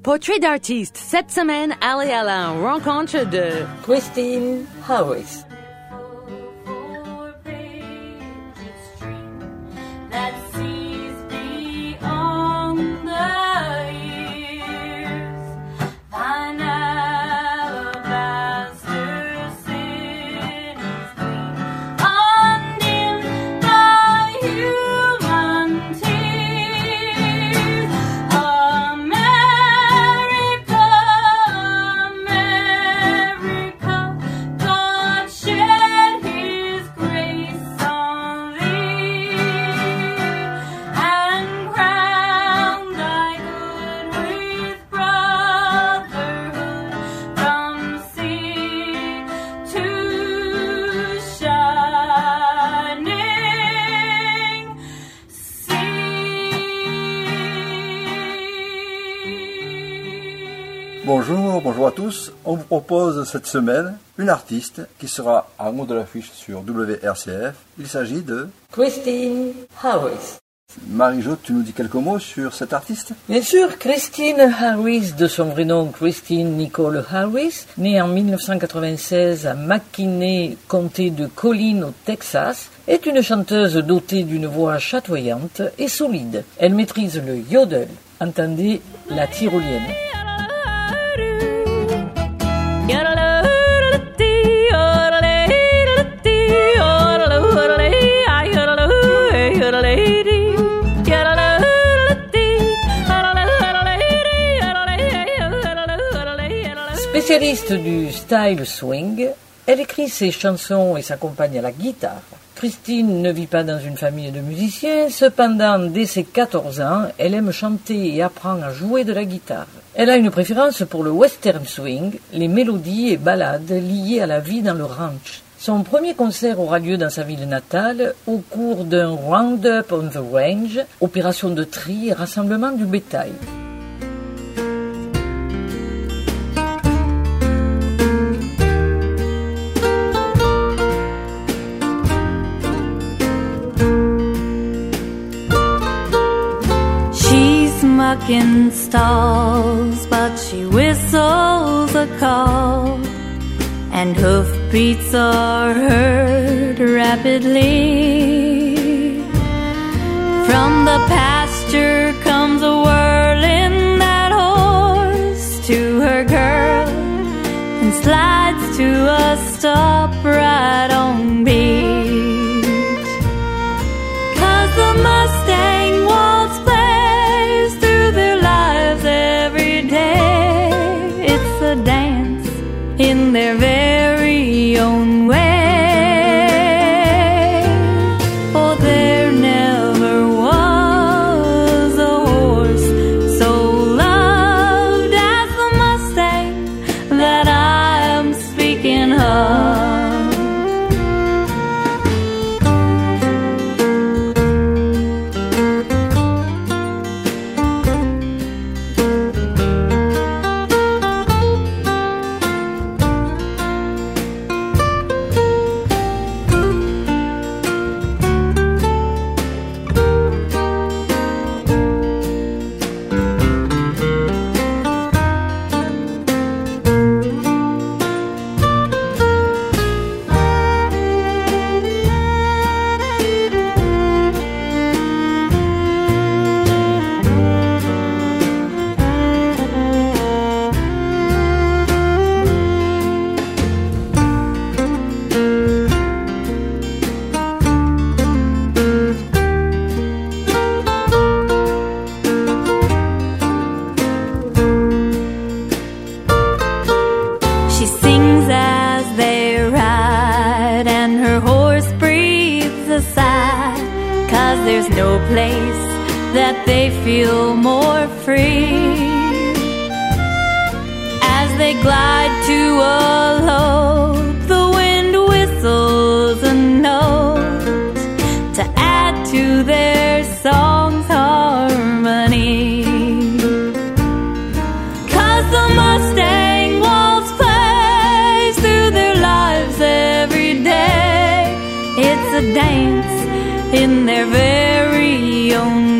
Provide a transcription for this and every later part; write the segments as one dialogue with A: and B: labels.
A: Portrait d'artiste. Cette semaine, allez à la rencontre de
B: Christine Harris.
C: Propose cette semaine une artiste qui sera en haut de l'affiche sur WRCF. Il s'agit de
B: Christine Harris.
C: Marie-Jo. Tu nous dis quelques mots sur cette artiste?
B: Bien sûr, Christine Harris, de son vrai nom Christine Nicole Harris, née en 1996 à McKinney, comté de Collin au Texas, est une chanteuse dotée d'une voix chatoyante et solide. Elle maîtrise le yodel, entendez la tyrolienne. Spécialiste du style swing, elle écrit ses chansons et s'accompagne à la guitare. Christine ne vit pas dans une famille de musiciens, cependant, dès ses 14 ans, elle aime chanter et apprend à jouer de la guitare. Elle a une préférence pour le western swing, les mélodies et ballades liées à la vie dans le ranch. Son premier concert aura lieu dans sa ville natale au cours d'un Roundup on the Range, opération de tri et rassemblement du bétail.
D: Mucking stalls, but she whistles a call, and hoofbeats are heard rapidly. From the pasture comes a whirling dance in their very own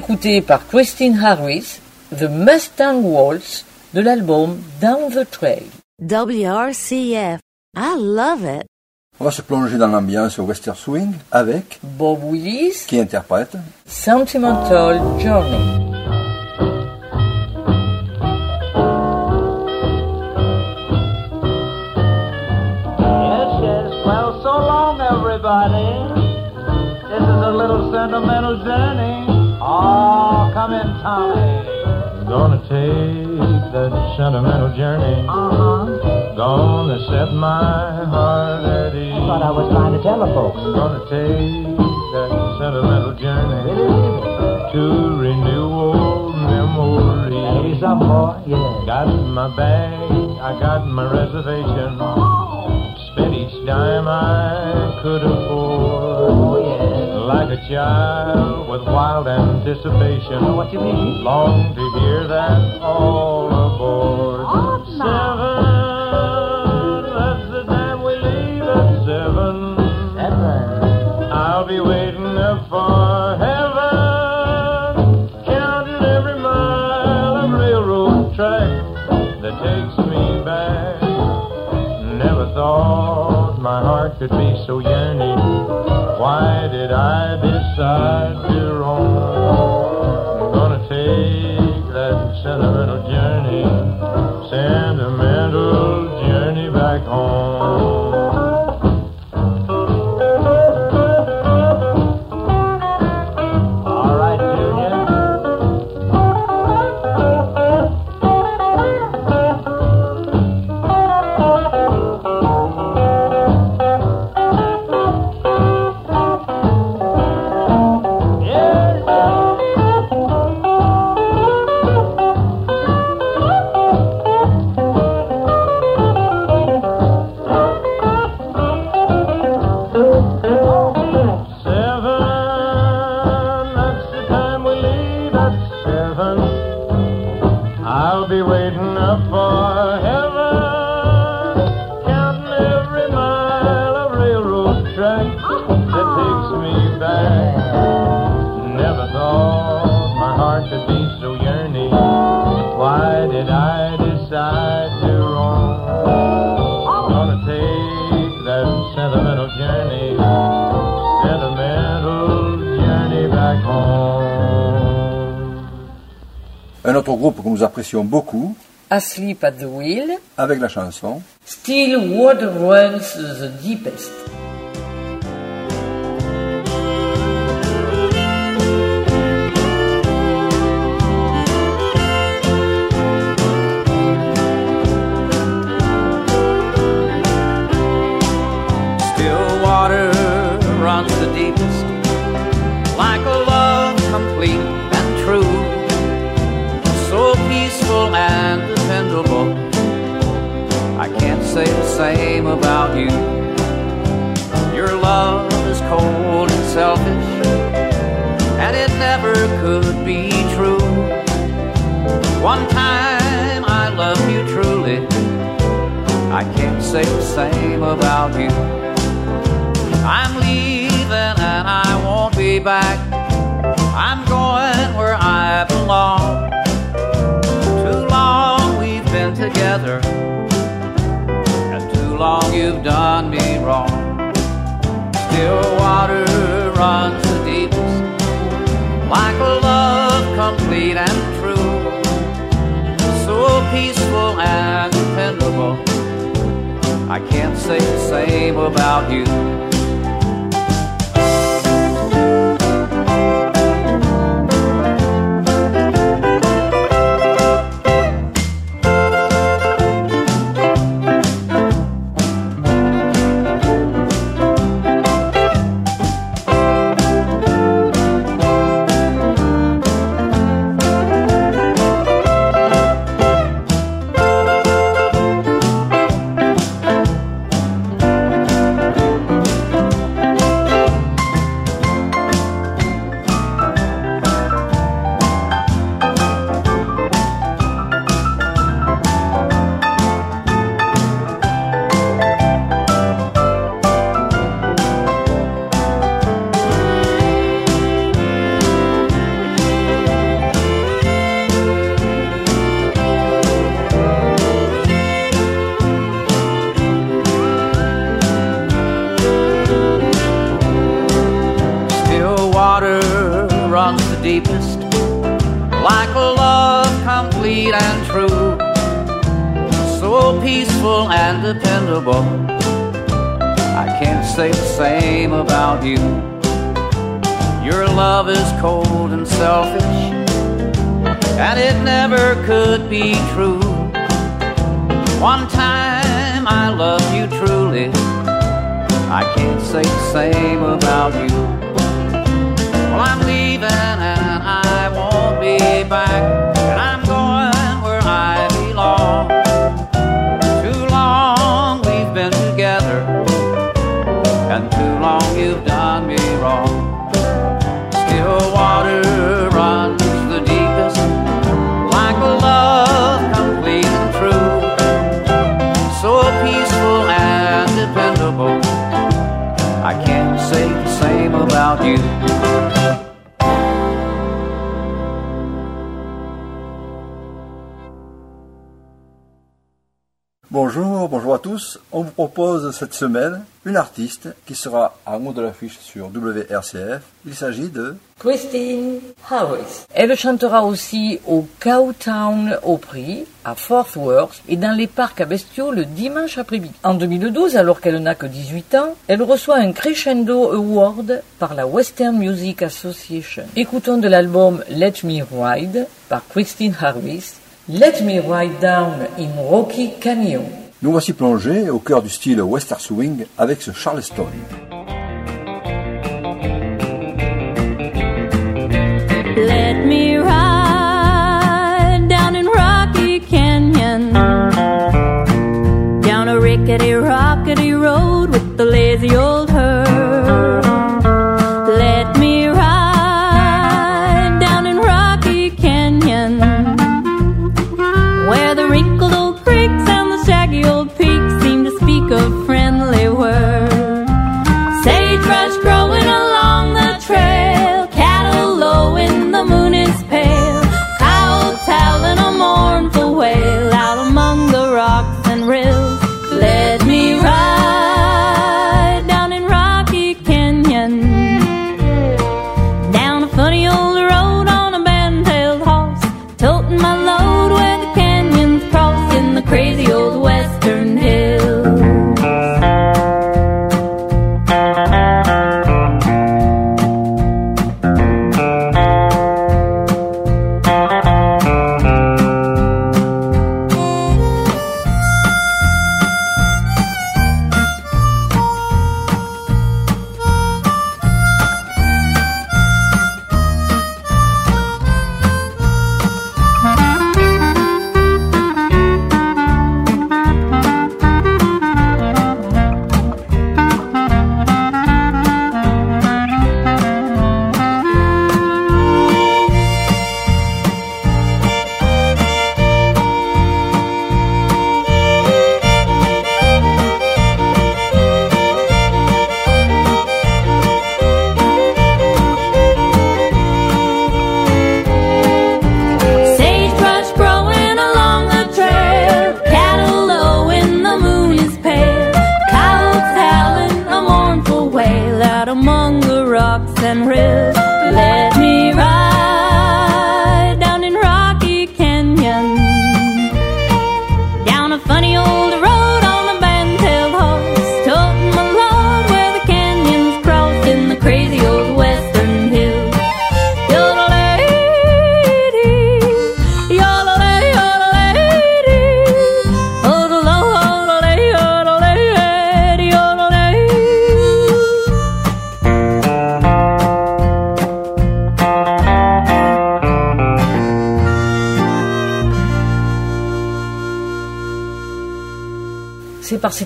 B: d'écouter par Christine Harris The Mustang Waltz de l'album Down the Trail.
A: WRCF. I love it.
C: On va se plonger dans l'ambiance western swing avec
B: Bob Willis,
C: qui interprète
B: Sentimental Journey.
E: Yes, yes. Well, so long, everybody. This is a little sentimental journey. Oh, come in, Tommy.
F: Gonna take that sentimental journey.
E: Uh-huh.
F: Gonna set my heart at ease.
E: That's what I was trying to tell the folks.
F: Gonna take that sentimental journey
E: It is easy.
F: to renew old
E: That'll be
F: memories.
E: something, boy. Yeah.
F: Got my bag, I got my reservation. Spent each dime I could
E: Oh,
F: afford.
E: yeah.
F: Like a child with wild anticipation.
E: Know what you mean?
F: Long to hear that all aboard.
E: Oh, no.
F: I decide
C: autre groupe que nous apprécions beaucoup.
B: Asleep at the Wheel,
C: avec la chanson.
B: Still Water Runs the Deepest.
G: Same about you. I'm leaving and I won't be back. I'm going where I belong. Too long we've been together, and too long you've done me wrong. Still say the same about you.
C: Bonjour, bonjour à tous. On vous propose cette semaine une artiste qui sera en haut de l'affiche sur WRCF. Il s'agit de
B: Christine Harris. Elle chantera aussi au Cowtown Opry, à Fort Worth et dans les parcs à bestiaux le dimanche après-midi. En 2012, alors qu'elle n'a que 18 ans, elle reçoit un Crescendo Award par la Western Music Association. Écoutons de l'album Let Me Ride par Christine Harris. Let Me Ride Down in Rocky Canyon.
C: Nous voici plongés au cœur du style Western Swing avec ce Charleston.
D: Let me ride down in Rocky Canyon, down a rickety, rockety road with the lazy old old peaks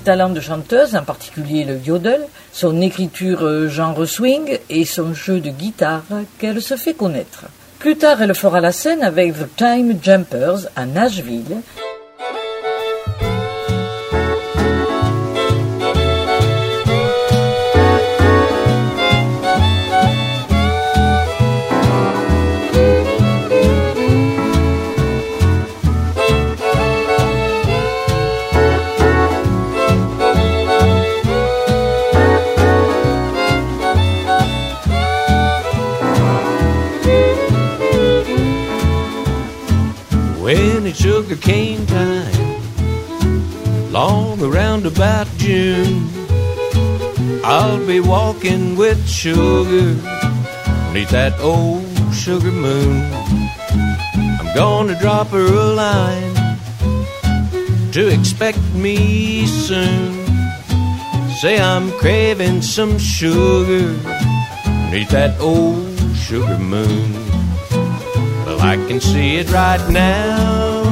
B: Talents de chanteuse, en particulier le yodel, son écriture euh, genre swing et son jeu de guitare qu'elle se fait connaître. Plus tard, elle fera la scène avec The Time Jumpers à Nashville.
H: About June. I'll be walking with sugar beneath that old sugar moon. I'm gonna drop her a line to expect me soon. Say I'm craving some sugar beneath that old sugar moon. Well, I can see it right now.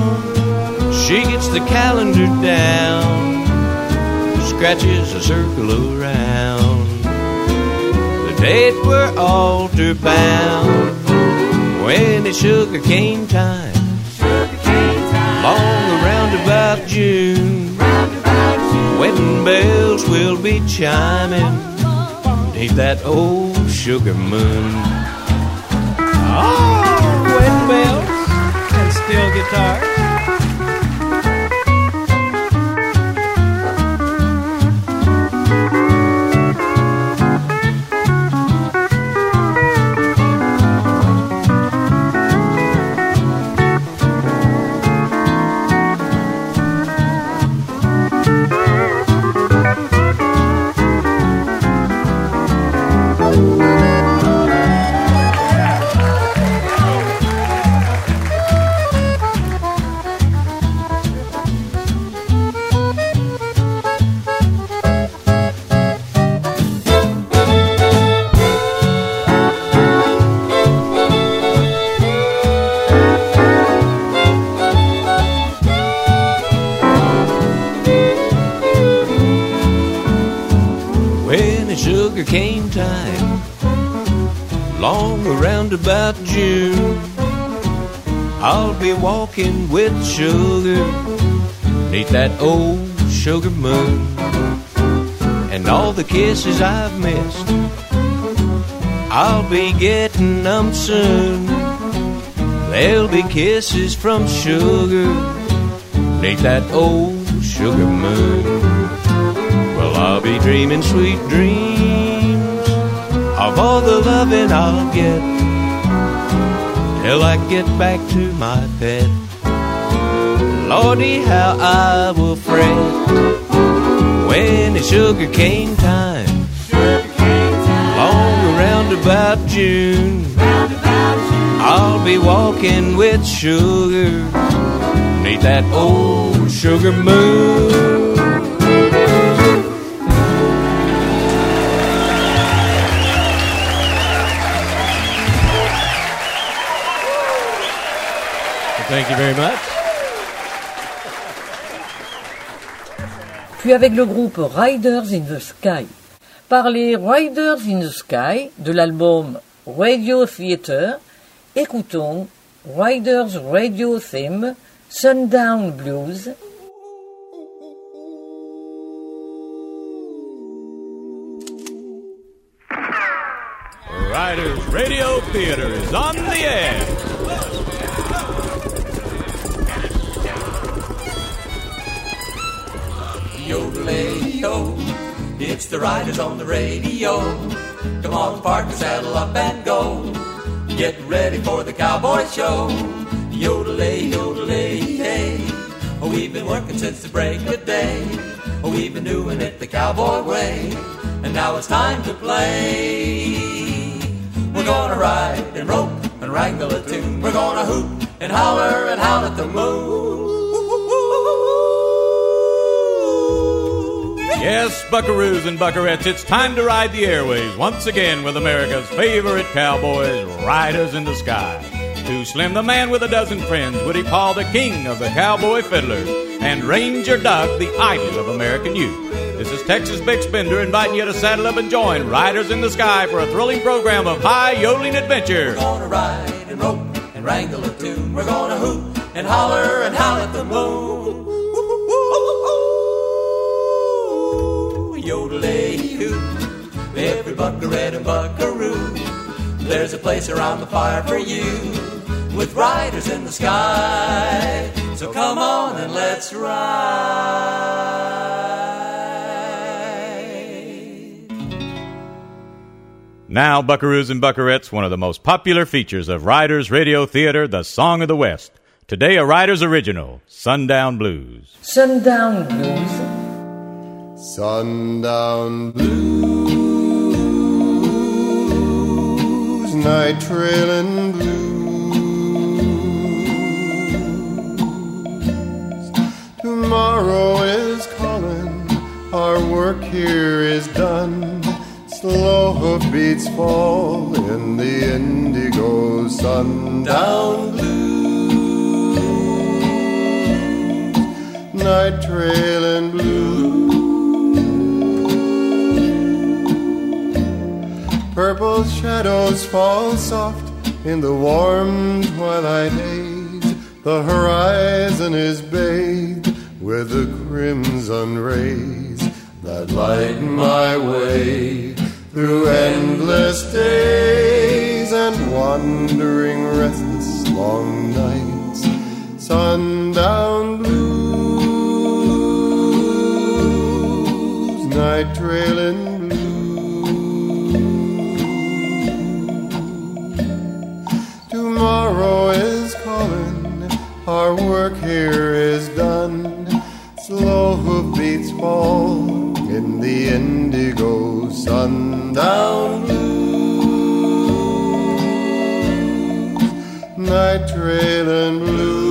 H: She gets the calendar down scratches a circle around the date we're altar bound when it's sugar cane time. Long around about June, wedding bells will be chiming beneath that old sugar moon. Oh, wedding bells and steel guitars. Long around about June, I'll be walking with sugar neath that old sugar moon. And all the kisses I've missed, I'll be getting them soon. There'll be kisses from sugar neath that old sugar moon. Well, I'll be dreaming sweet dreams of all the loving I'll get till I get back to my bed. Lordy, how I will fret when it's sugar cane time. Long around about June, I'll be walking with sugar neath that old sugar moon. Thank you very much.
B: Puis avec le groupe Riders in the Sky. Par les Riders in the Sky de l'album Radio Theater, écoutons Riders Radio Theme Sundown Blues
I: Riders Radio Theater is on the air.
J: Yodelay-yo, it's the riders on the radio. Come on, partner, saddle up and go. Get ready for the cowboy show. Yodelay, yodelay, hey. Oh, we've been working since the break of day. Oh, we've been doing it the cowboy way. And now it's time to play. We're gonna ride and rope and wrangle a tune. We're gonna hoot and holler and howl at the moon.
I: Yes, buckaroos and buckarettes, it's time to ride the airways once again with America's favorite cowboys, Riders in the Sky. Too Slim the man with a dozen friends, Woody Paul the king of the cowboy fiddlers, and Ranger Doug the idol of American youth. This is Texas Bix Bender inviting you to saddle up and join Riders in the Sky for a thrilling program of high yodeling adventure.
J: We're gonna ride and rope and wrangle a tune. We're gonna hoot and holler and howl at the moon. Yodelay-hoo, every buckaroo and buckaroo. There's a place around the fire for you with riders in the sky. So come on and let's ride.
I: Now, buckaroos and buckarettes, one of the most popular features of Riders Radio Theater, the Song of the West. Today, a Riders original, Sundown Blues.
B: Sundown Blues,
K: Sundown blues, night trailing blues. Tomorrow is calling, our work here is done. Slow hoofbeats fall in the indigo sundown blues, night trailing blues. Purple shadows fall soft in the warm twilight haze. The horizon is bathed with the crimson rays that light my way through endless days and wandering restless long nights. Sundown blues, night trailing here is done. Slow hoofbeats fall in the indigo sundown blues, night trailing blue.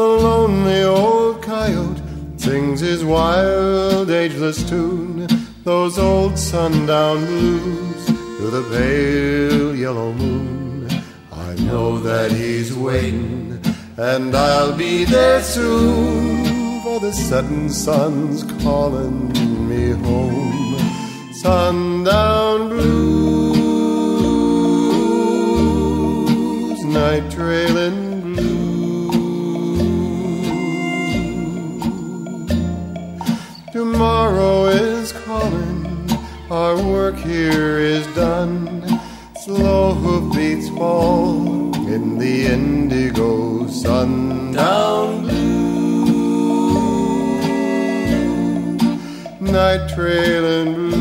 K: The lonely old coyote sings his wild, ageless tune. Those old sundown blues to the pale yellow moon. Know that he's waiting, and I'll be there soon. For the setting sun's calling me home. Sundown blues, night trailing Tomorrow is calling, our work here is done. Slow hoofbeats fall in the indigo sundown blue, night trailing blue,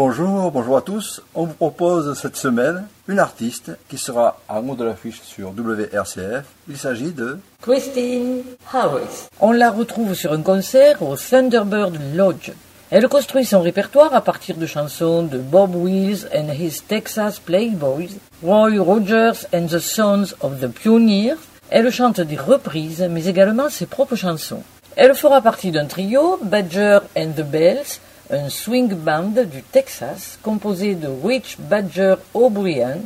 C: Bonjour, bonjour à tous. On vous propose cette semaine une artiste qui sera en haut de l'affiche sur WRCF. Il s'agit de
B: Christine Harris. On la retrouve sur un concert au Thunderbird Lodge. Elle construit son répertoire à partir de chansons de Bob Wills and his Texas Playboys, Roy Rogers and the Sons of the Pioneers. Elle chante des reprises, mais également ses propres chansons. Elle fera partie d'un trio, Badger and the Bells, un swing band du Texas composé de Rich Badger O'Brien,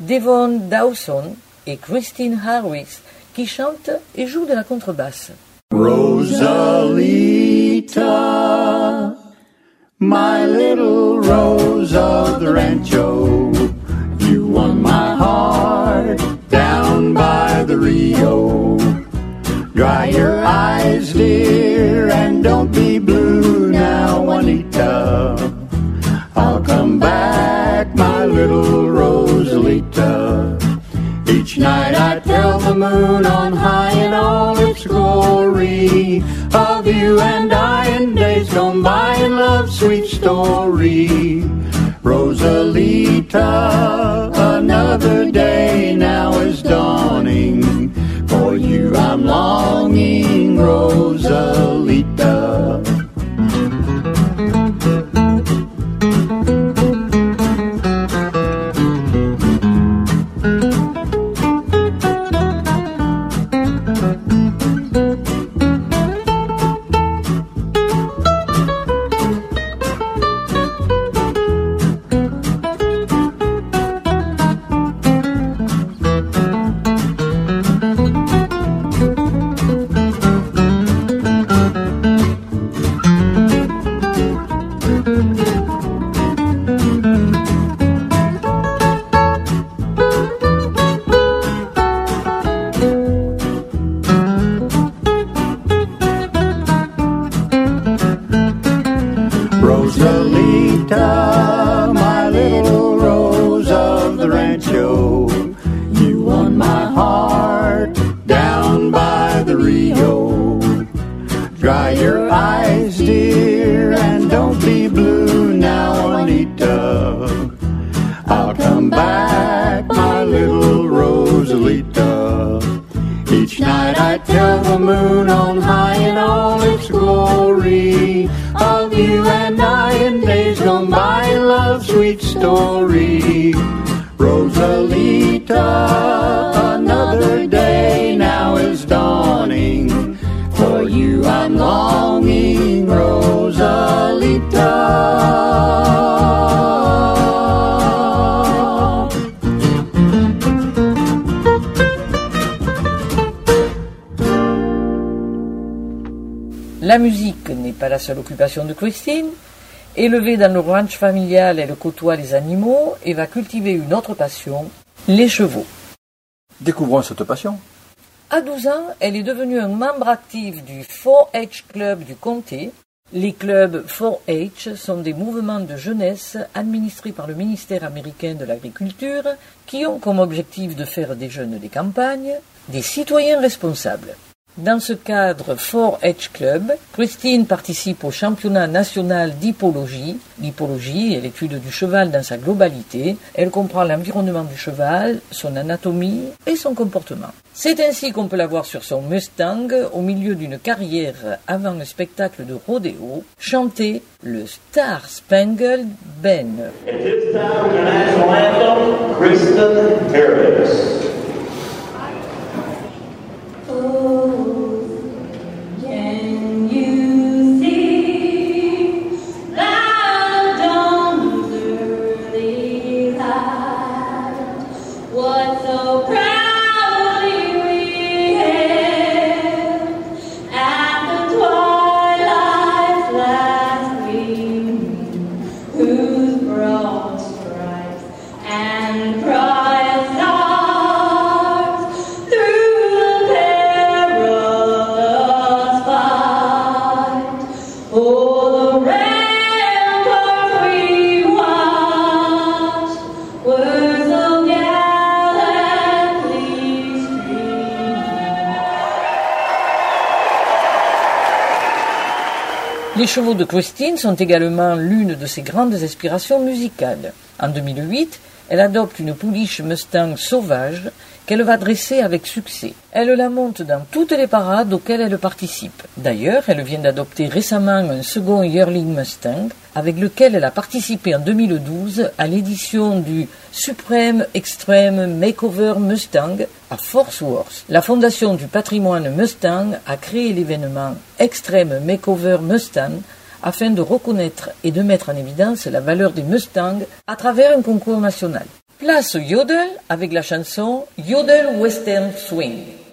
B: Devon Dawson et Christine Harris, qui chante et joue de la contrebasse.
L: Rosalita, Dry your eyes, dear, and don't be blue now, Anita. I'll come back, my little Rosalita. Each night I tell the moon on high in all its glory of you and I in days gone by, love's sweet story. Rosalita.
D: La musique n'est pas la seule occupation de Christine. Élevée dans le ranch familial, elle côtoie les animaux et va cultiver une autre passion, les chevaux.
C: Découvrons cette passion.
D: À 12 ans, elle est devenue un membre actif du 4-H Club du comté. Les clubs 4-H sont des mouvements de jeunesse administrés par le ministère américain de l'Agriculture qui ont comme objectif de faire des jeunes des campagnes des citoyens responsables. Dans ce cadre 4-H Club, Christine participe au championnat national d'hippologie. L'hippologie est l'étude du cheval dans sa globalité. Elle comprend l'environnement du cheval, son anatomie et son comportement. C'est ainsi qu'on peut la voir sur son Mustang au milieu d'une carrière avant le spectacle de rodéo, chanter le Star Spangled Ben. Chevaux de Christine sont également l'une de ses grandes inspirations musicales. En 2008, elle adopte une pouliche Mustang sauvage qu'elle va dresser avec succès. Elle la monte dans toutes les parades auxquelles elle participe. D'ailleurs, elle vient d'adopter récemment un second Yearling Mustang avec lequel elle a participé en 2012 à l'édition du Supreme Extreme Makeover Mustang à Fort Worth. La Fondation du patrimoine Mustang a créé l'événement Extreme Makeover Mustang afin de reconnaître et de mettre en évidence la valeur des Mustangs à travers un concours national. Place au yodel avec la chanson Yodel Western Swing.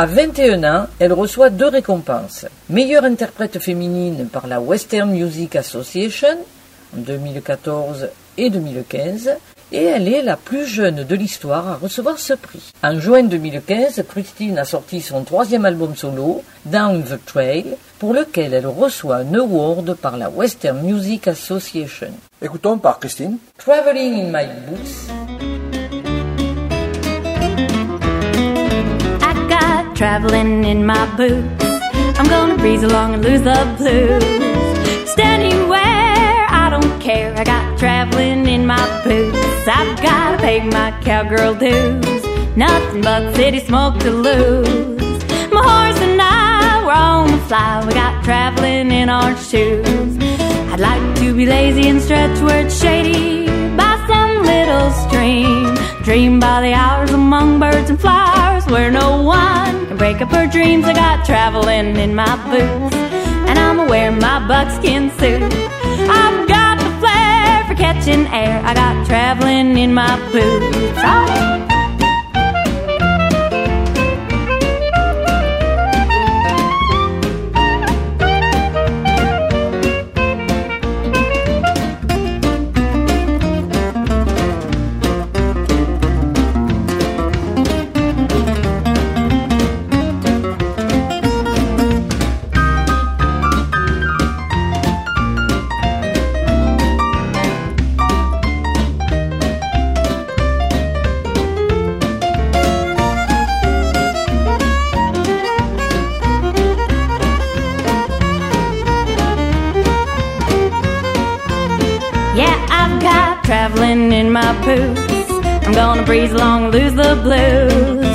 B: À 21 ans, elle reçoit deux récompenses. Meilleure interprète féminine par la Western Music Association en 2014 et 2015, et elle est la plus jeune de l'histoire à recevoir ce prix. En juin 2015, Christine a sorti son troisième album solo, Down the Trail, pour lequel elle reçoit un award par la Western Music Association.
C: Écoutons par Christine.
B: Traveling in my boots,
D: traveling in my boots. I'm gonna breeze along and lose the blues. Standing where I don't care. I got traveling in my boots. I've gotta pay my cowgirl dues. Nothing but city smoke to lose. My horse and I were on the fly. We got traveling in our shoes. I'd like to be lazy and stretch where it's shady little stream. Dream by the hours among birds and flowers where no one can break up her dreams. I got traveling in my boots, and I'm wearing my buckskin suit. I've got the flair for catching air. I got traveling in my boots. Oh. Breeze long, lose the blues.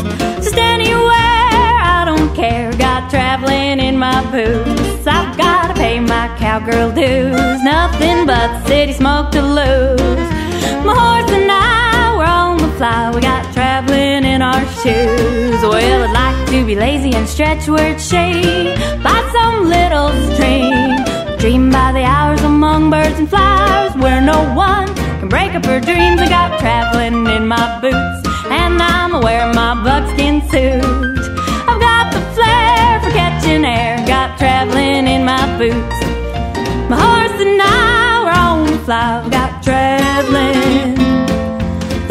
D: Just anywhere, I don't care. Got traveling in my boots. I've gotta pay my cowgirl dues. Nothing but city smoke to lose. My horse and I were on the fly. We got traveling in our shoes. Well, I'd like to be lazy and stretch where it's shady by some little stream. Dream by the hours among birds and flowers where no one break up her dreams. I got traveling in my boots and I'm wearing my buckskin suit. I've got the flair for catching air. Got traveling in my boots. My horse and I were on the fly. I've got traveling,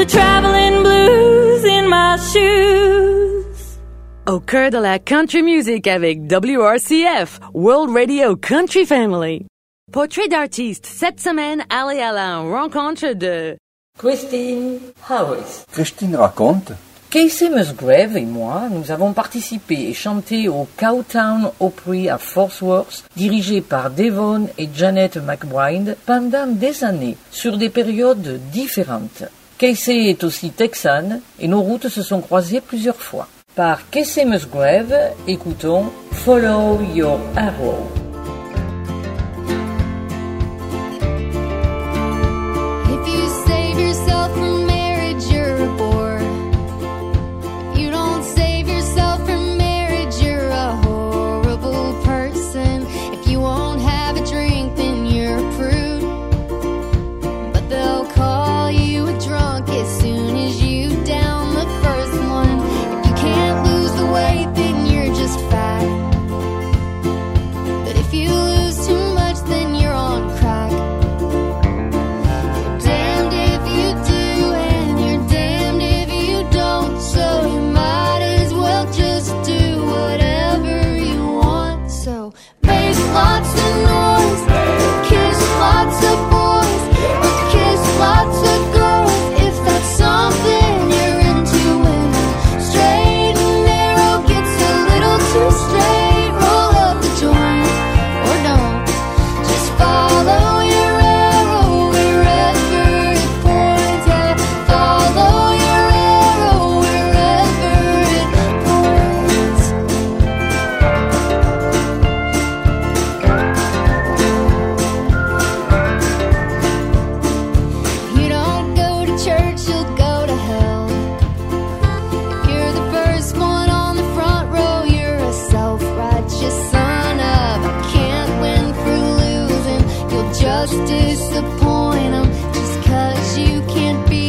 D: the traveling blues in my shoes.
A: Au cœur de la country music avec WRCF, World Radio Country Family. Portrait d'artiste, cette semaine, Ali Alain, rencontre de...
B: Christine Harris.
C: Christine raconte.
B: Casey Musgrave et moi, nous avons participé et chanté au Cowtown Opry à Fort Worth, dirigé par Devon et Janet McBride pendant des années, sur des périodes différentes. Casey est aussi texane et nos routes se sont croisées plusieurs fois. Par Casey Musgrave, écoutons Follow Your Arrow.
M: 'Cause you can't beat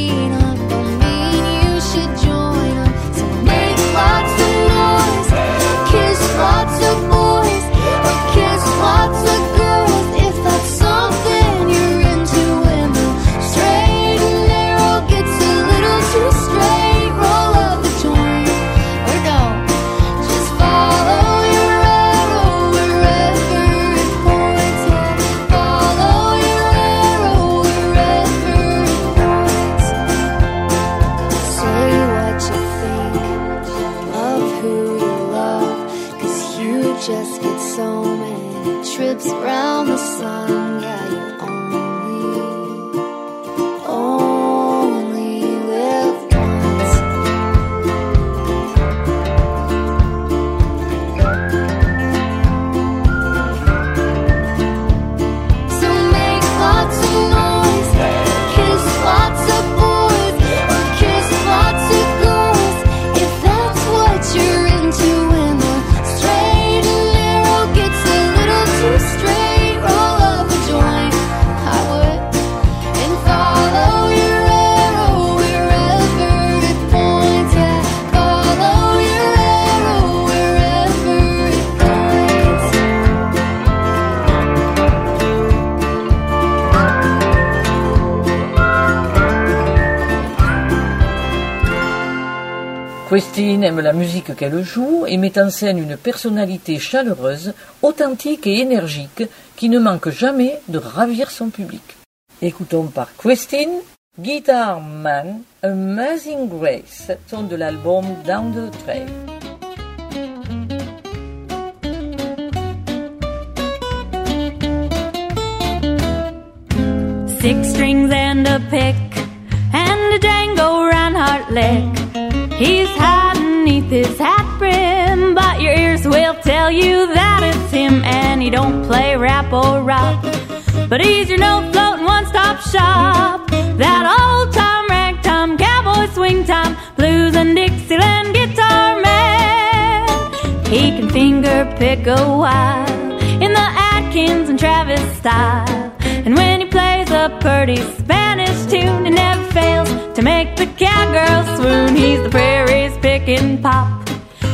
B: musique qu'elle joue et met en scène une personnalité chaleureuse, authentique et énergique qui ne manque jamais de ravir son public. Écoutons par Christine Guitar Man, Amazing Grace, son de l'album Down the Trail.
D: Six strings and a pick and a Django Reinhardt lick. He's hiding neath his hat brim, but your ears will tell you that it's him, and he don't play rap or rock. But he's your no floating one stop shop. That old time ragtime cowboy swing time blues and Dixieland guitar man. He can finger pick a while in the Atkins and Travis style. And when he plays a pretty Spanish tune, it never fails to make the cowgirl swoon. He's the prairie's picking pop.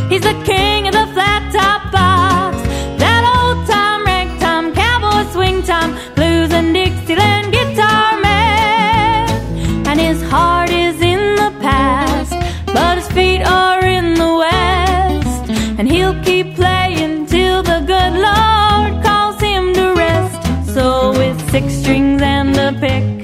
D: He's the king of the flat top box. Six strings and a pick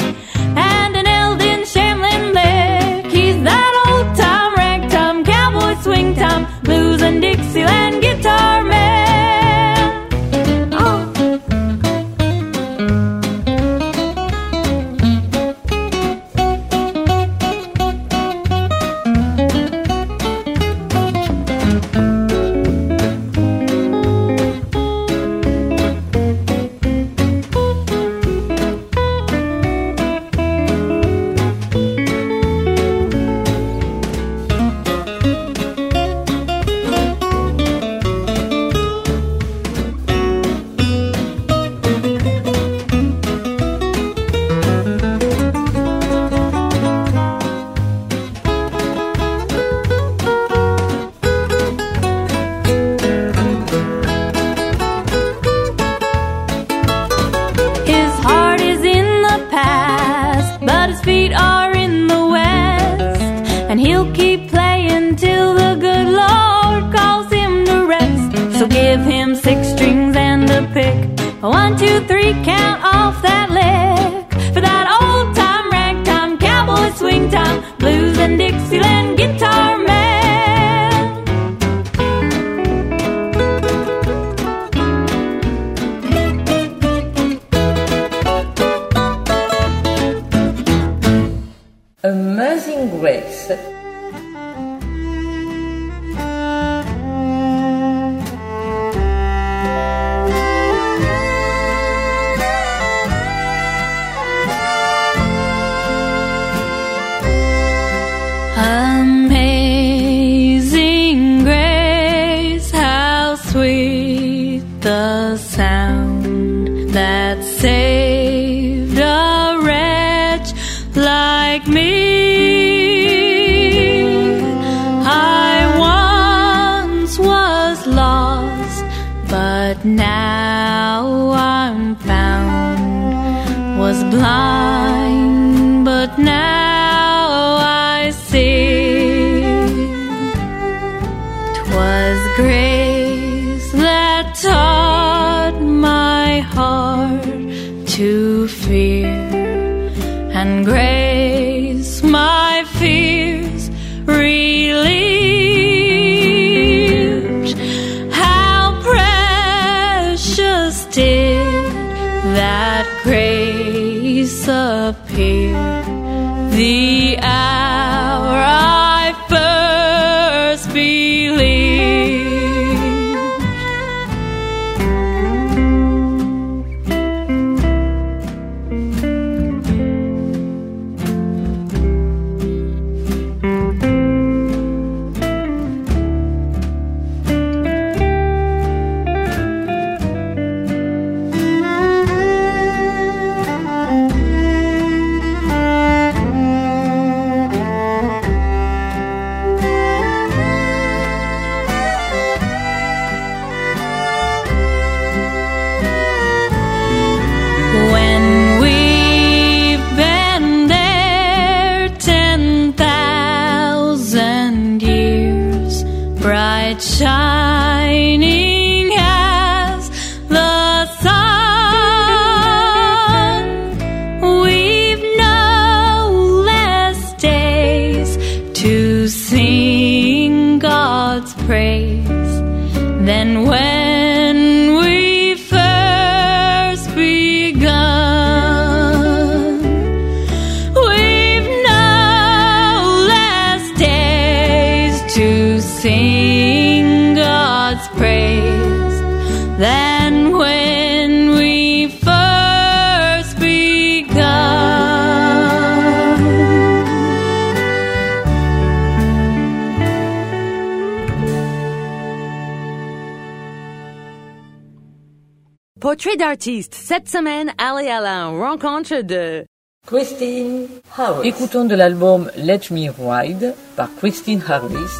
A: Portrait d'artiste, cette semaine, allez à la rencontre de
D: Christine Harris. Écoutons de l'album Let Me Ride par Christine Harris,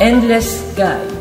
D: Endless
C: Guide.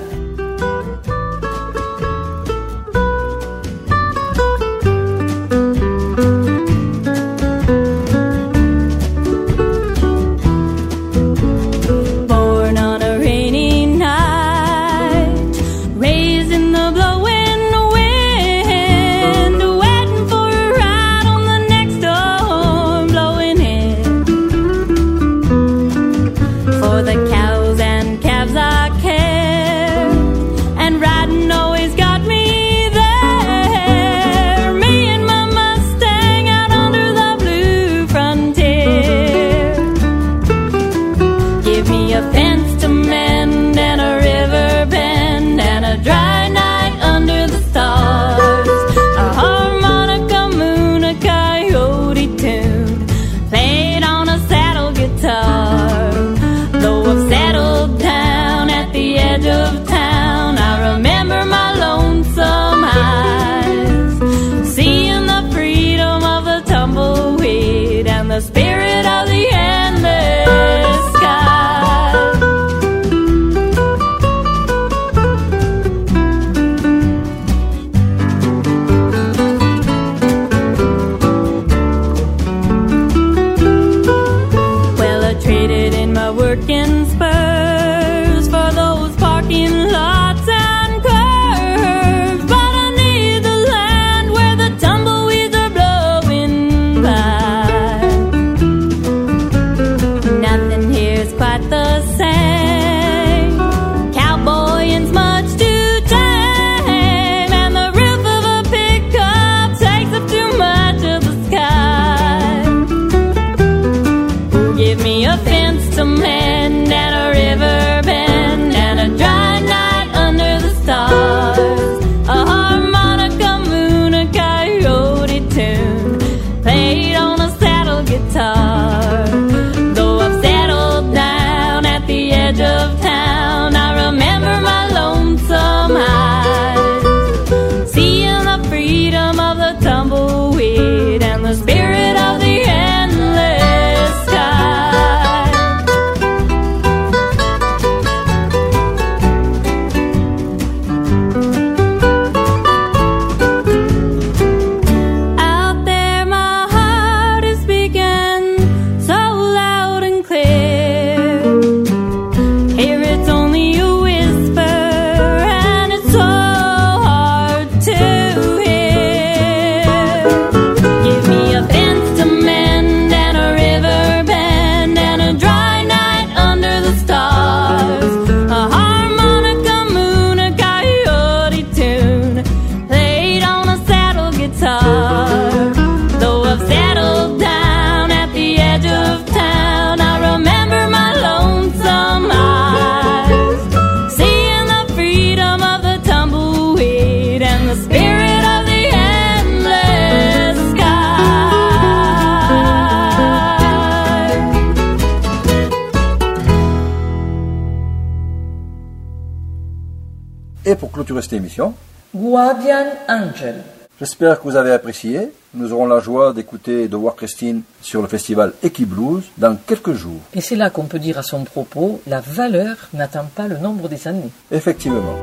B: Guardian Angel.
C: J'espère que vous avez apprécié. Nous aurons la joie d'écouter de voir Christine sur le festival Equiblues dans quelques jours.
B: Et c'est là qu'on peut dire à son propos, la valeur n'atteint pas le nombre des années.
C: Effectivement.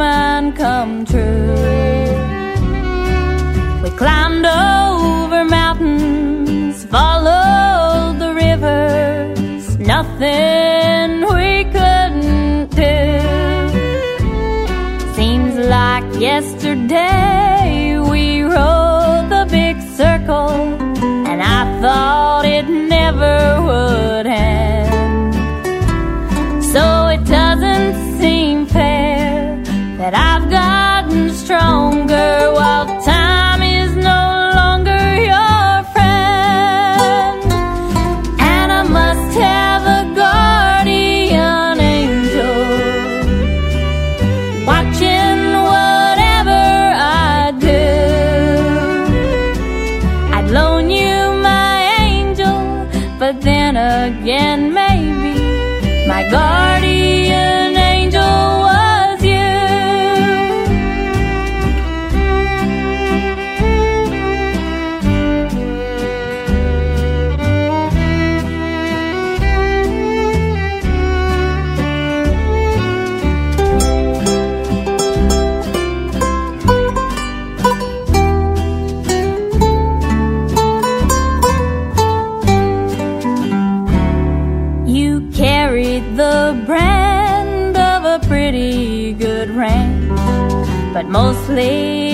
D: man come true. We climbed over mountains, followed the rivers, nothing we couldn't do. Seems like yesterday we rode the big circle, and I thought it never would. mostly